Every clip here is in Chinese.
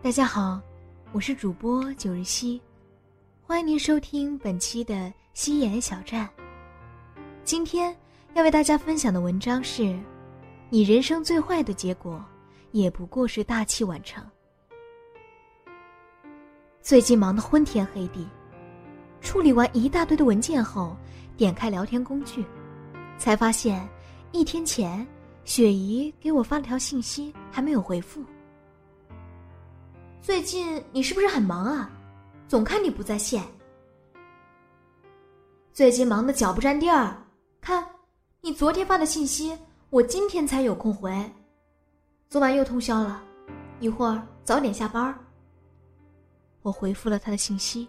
大家好，我是主播九日夕，欢迎您收听本期的夕颜小站。今天要为大家分享的文章是：你人生最坏的结果，也不过是大器晚成。最近忙得昏天黑地，处理完一大堆的文件后，点开聊天工具，才发现一天前雪姨给我发了条信息，还没有回复。最近你是不是很忙啊？总看你不在线。最近忙得脚不沾地儿，看，你昨天发的信息，我今天才有空回。昨晚又通宵了，一会儿早点下班。我回复了他的信息。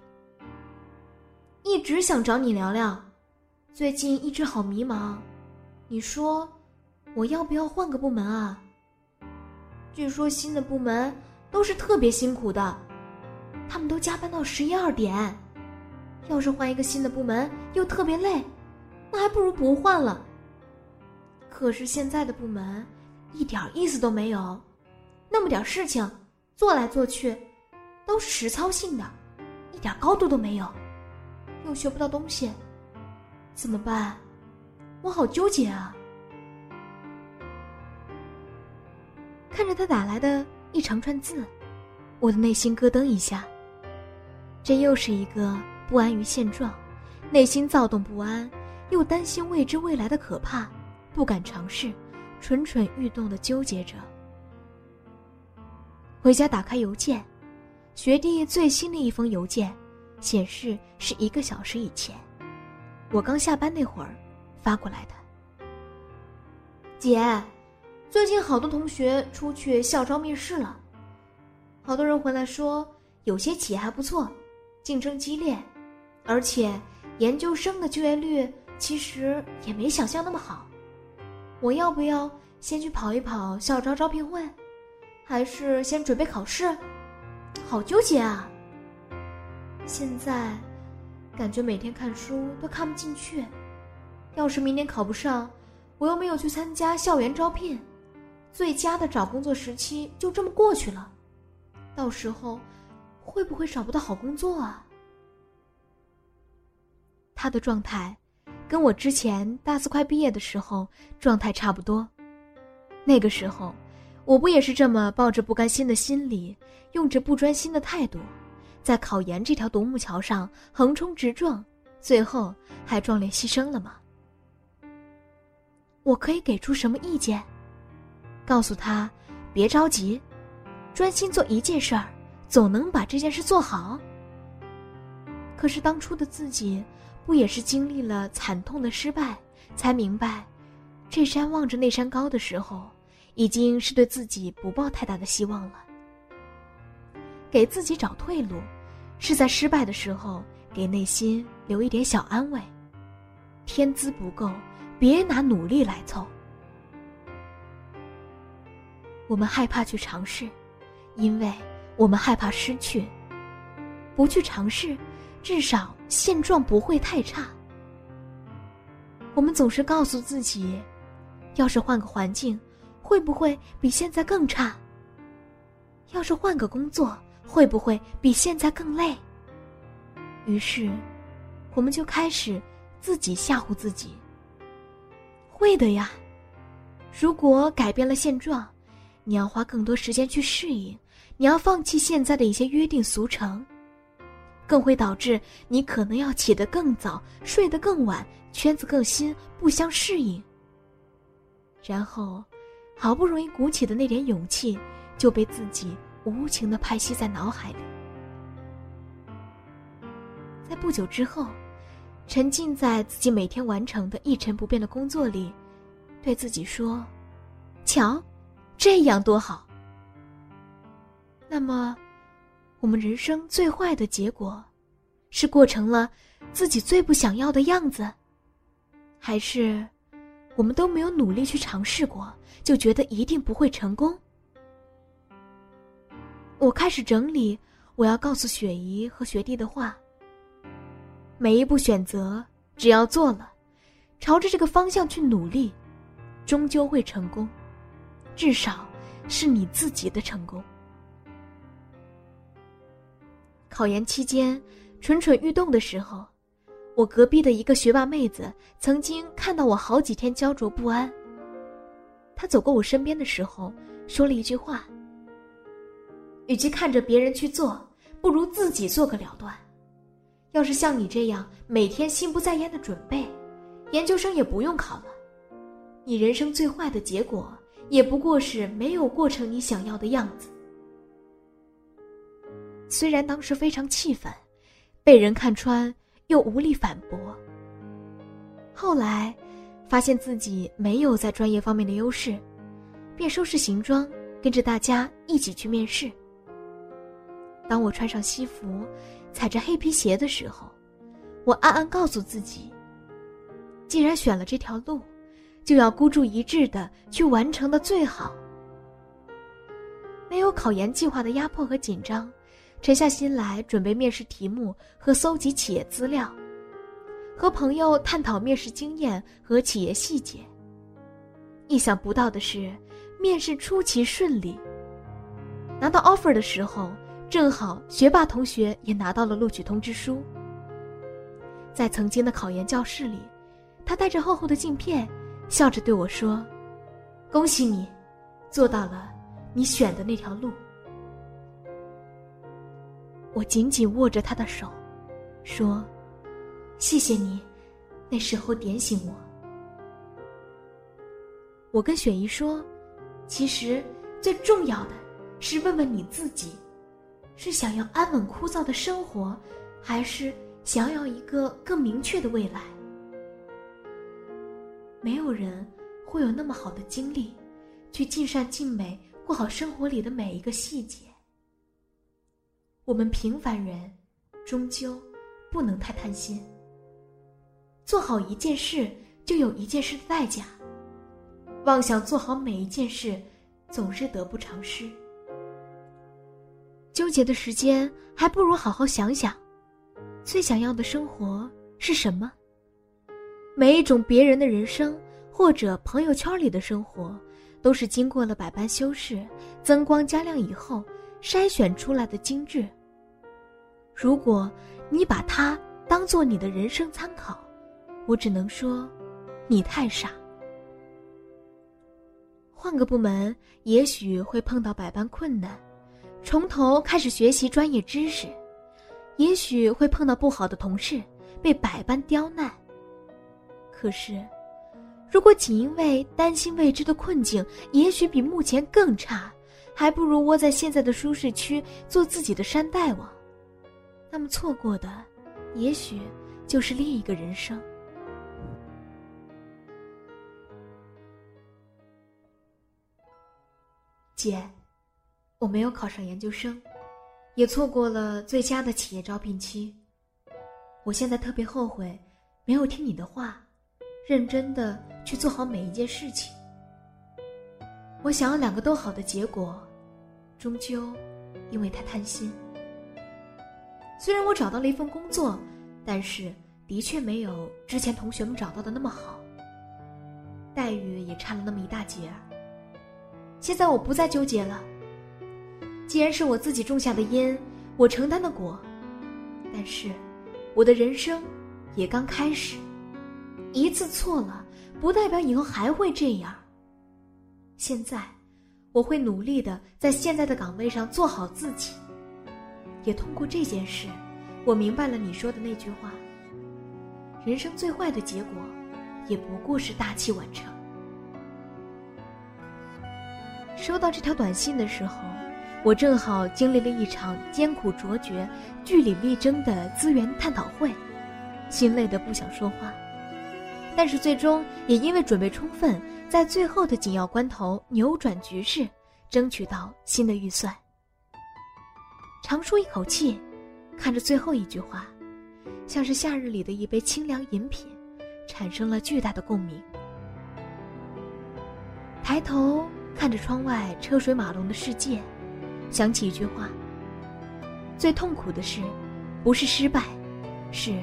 一直想找你聊聊，最近一直好迷茫，你说我要不要换个部门啊？据说新的部门。都是特别辛苦的，他们都加班到十一二点。要是换一个新的部门又特别累，那还不如不换了。可是现在的部门一点意思都没有，那么点事情做来做去都是实操性的，一点高度都没有，又学不到东西，怎么办？我好纠结啊！看着他打来的。一长串字，我的内心咯噔一下。这又是一个不安于现状，内心躁动不安，又担心未知未来的可怕，不敢尝试，蠢蠢欲动的纠结着。回家打开邮件，学弟最新的一封邮件，显示是一个小时以前，我刚下班那会儿发过来的。姐。最近好多同学出去校招面试了，好多人回来说有些企业还不错，竞争激烈，而且研究生的就业率其实也没想象那么好。我要不要先去跑一跑校招招聘会，还是先准备考试？好纠结啊！现在感觉每天看书都看不进去，要是明年考不上，我又没有去参加校园招聘。最佳的找工作时期就这么过去了，到时候会不会找不到好工作啊？他的状态跟我之前大四快毕业的时候状态差不多。那个时候，我不也是这么抱着不甘心的心理，用着不专心的态度，在考研这条独木桥上横冲直撞，最后还壮烈牺牲了吗？我可以给出什么意见？告诉他，别着急，专心做一件事儿，总能把这件事做好。可是当初的自己，不也是经历了惨痛的失败，才明白，这山望着那山高的时候，已经是对自己不抱太大的希望了。给自己找退路，是在失败的时候给内心留一点小安慰。天资不够，别拿努力来凑。我们害怕去尝试，因为我们害怕失去。不去尝试，至少现状不会太差。我们总是告诉自己，要是换个环境，会不会比现在更差？要是换个工作，会不会比现在更累？于是，我们就开始自己吓唬自己。会的呀，如果改变了现状。你要花更多时间去适应，你要放弃现在的一些约定俗成，更会导致你可能要起得更早，睡得更晚，圈子更新，不相适应。然后，好不容易鼓起的那点勇气，就被自己无情的拍熄在脑海里。在不久之后，沉浸在自己每天完成的一成不变的工作里，对自己说：“瞧，这样多好。”那么，我们人生最坏的结果，是过成了自己最不想要的样子，还是？我们都没有努力去尝试过，就觉得一定不会成功。我开始整理我要告诉雪姨和学弟的话。每一步选择，只要做了，朝着这个方向去努力，终究会成功，至少是你自己的成功。考研期间，蠢蠢欲动的时候。我隔壁的一个学霸妹子曾经看到我好几天焦灼不安。她走过我身边的时候，说了一句话：“与其看着别人去做，不如自己做个了断。要是像你这样每天心不在焉的准备，研究生也不用考了。你人生最坏的结果，也不过是没有过成你想要的样子。”虽然当时非常气愤，被人看穿。又无力反驳。后来，发现自己没有在专业方面的优势，便收拾行装，跟着大家一起去面试。当我穿上西服，踩着黑皮鞋的时候，我暗暗告诉自己：既然选了这条路，就要孤注一掷的去完成的最好。没有考研计划的压迫和紧张。沉下心来准备面试题目和搜集企业资料，和朋友探讨面试经验和企业细节。意想不到的是，面试出奇顺利。拿到 offer 的时候，正好学霸同学也拿到了录取通知书。在曾经的考研教室里，他带着厚厚的镜片，笑着对我说：“恭喜你，做到了你选的那条路。”我紧紧握着他的手，说：“谢谢你，那时候点醒我。”我跟雪姨说：“其实最重要的是问问你自己，是想要安稳枯燥的生活，还是想要一个更明确的未来？没有人会有那么好的精力，去尽善尽美过好生活里的每一个细节。”我们平凡人，终究不能太贪心。做好一件事，就有一件事的代价。妄想做好每一件事，总是得不偿失。纠结的时间，还不如好好想想，最想要的生活是什么。每一种别人的人生，或者朋友圈里的生活，都是经过了百般修饰、增光加亮以后筛选出来的精致。如果你把它当做你的人生参考，我只能说，你太傻。换个部门，也许会碰到百般困难，从头开始学习专业知识；也许会碰到不好的同事，被百般刁难。可是，如果仅因为担心未知的困境，也许比目前更差，还不如窝在现在的舒适区，做自己的山大王。那么错过的，也许就是另一个人生。姐，我没有考上研究生，也错过了最佳的企业招聘期。我现在特别后悔，没有听你的话，认真的去做好每一件事情。我想要两个都好的结果，终究因为太贪心。虽然我找到了一份工作，但是的确没有之前同学们找到的那么好，待遇也差了那么一大截儿。现在我不再纠结了，既然是我自己种下的因，我承担的果。但是，我的人生也刚开始，一次错了，不代表以后还会这样。现在，我会努力的在现在的岗位上做好自己。也通过这件事，我明白了你说的那句话：人生最坏的结果，也不过是大器晚成。收到这条短信的时候，我正好经历了一场艰苦卓绝、据理力争的资源探讨会，心累得不想说话。但是最终也因为准备充分，在最后的紧要关头扭转局势，争取到新的预算。长舒一口气，看着最后一句话，像是夏日里的一杯清凉饮品，产生了巨大的共鸣。抬头看着窗外车水马龙的世界，想起一句话：最痛苦的事，不是失败，是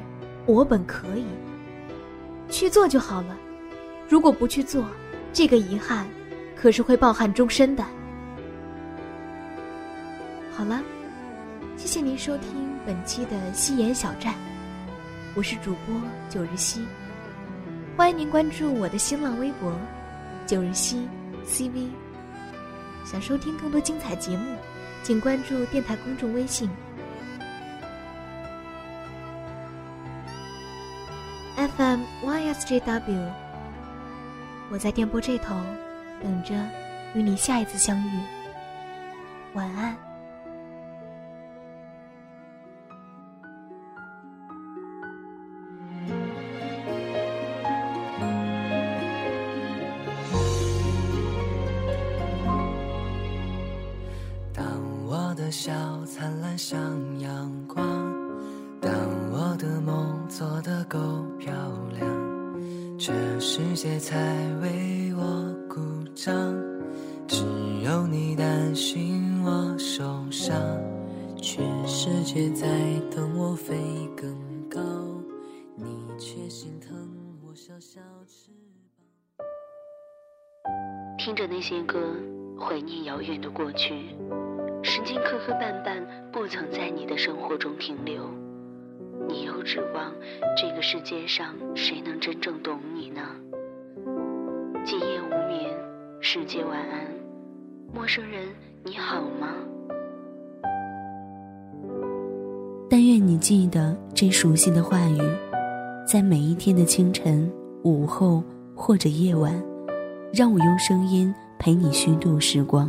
我本可以去做就好了。如果不去做，这个遗憾可是会抱憾终身的。好了。谢谢您收听本期的夕颜小站，我是主播九日夕，欢迎您关注我的新浪微博九日夕 CV。想收听更多精彩节目，请关注电台公众微信 S J W，。我在电波这头等着与你下一次相遇。晚安。当我的笑灿烂像阳光，当我的梦做得够漂亮，这世界才为我鼓掌。只有你担心我受伤，全世界在等我飞更高，你却心疼我小小翅膀。听着那些歌，怀念遥远的过去。时间磕磕绊绊，不曾在你的生活中停留。你又指望这个世界上谁能真正懂你呢？今夜无眠，世界晚安，陌生人你好吗？但愿你记得这熟悉的话语，在每一天的清晨、午后或者夜晚，让我用声音陪你虚度时光。